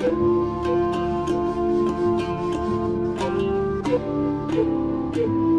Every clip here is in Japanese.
Thank you.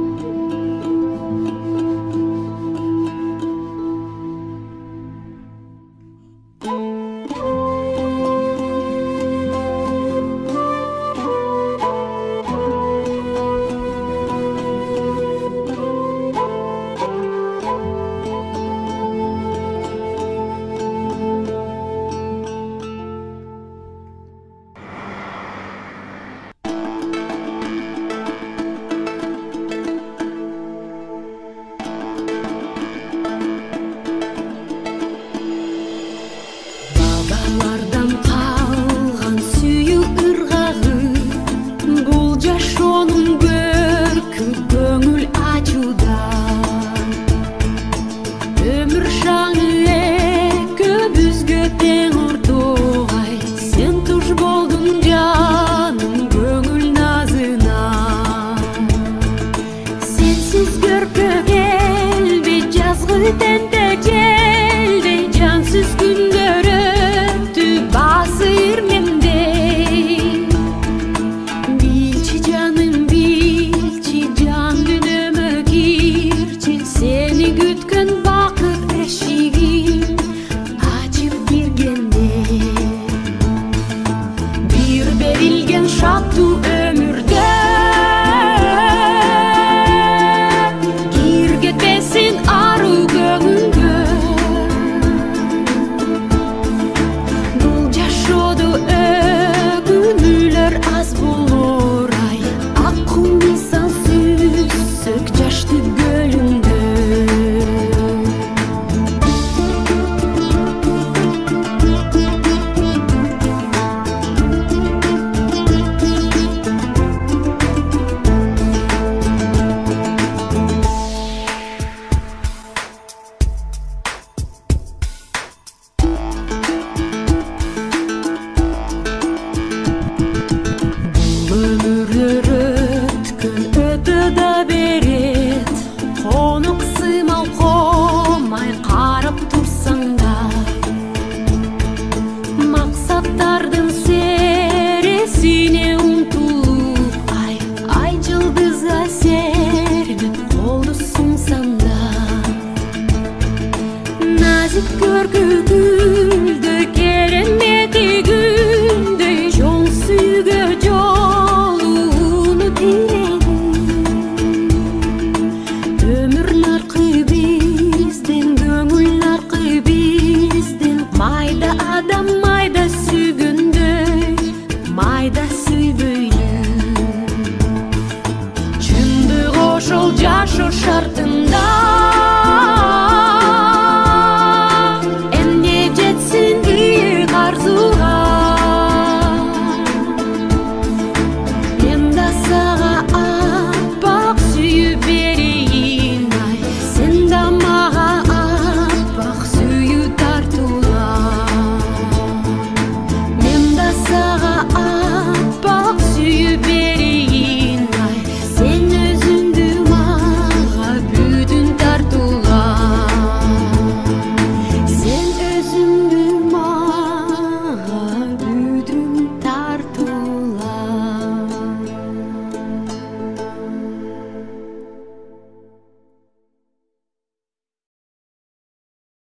cứ tên tên clear.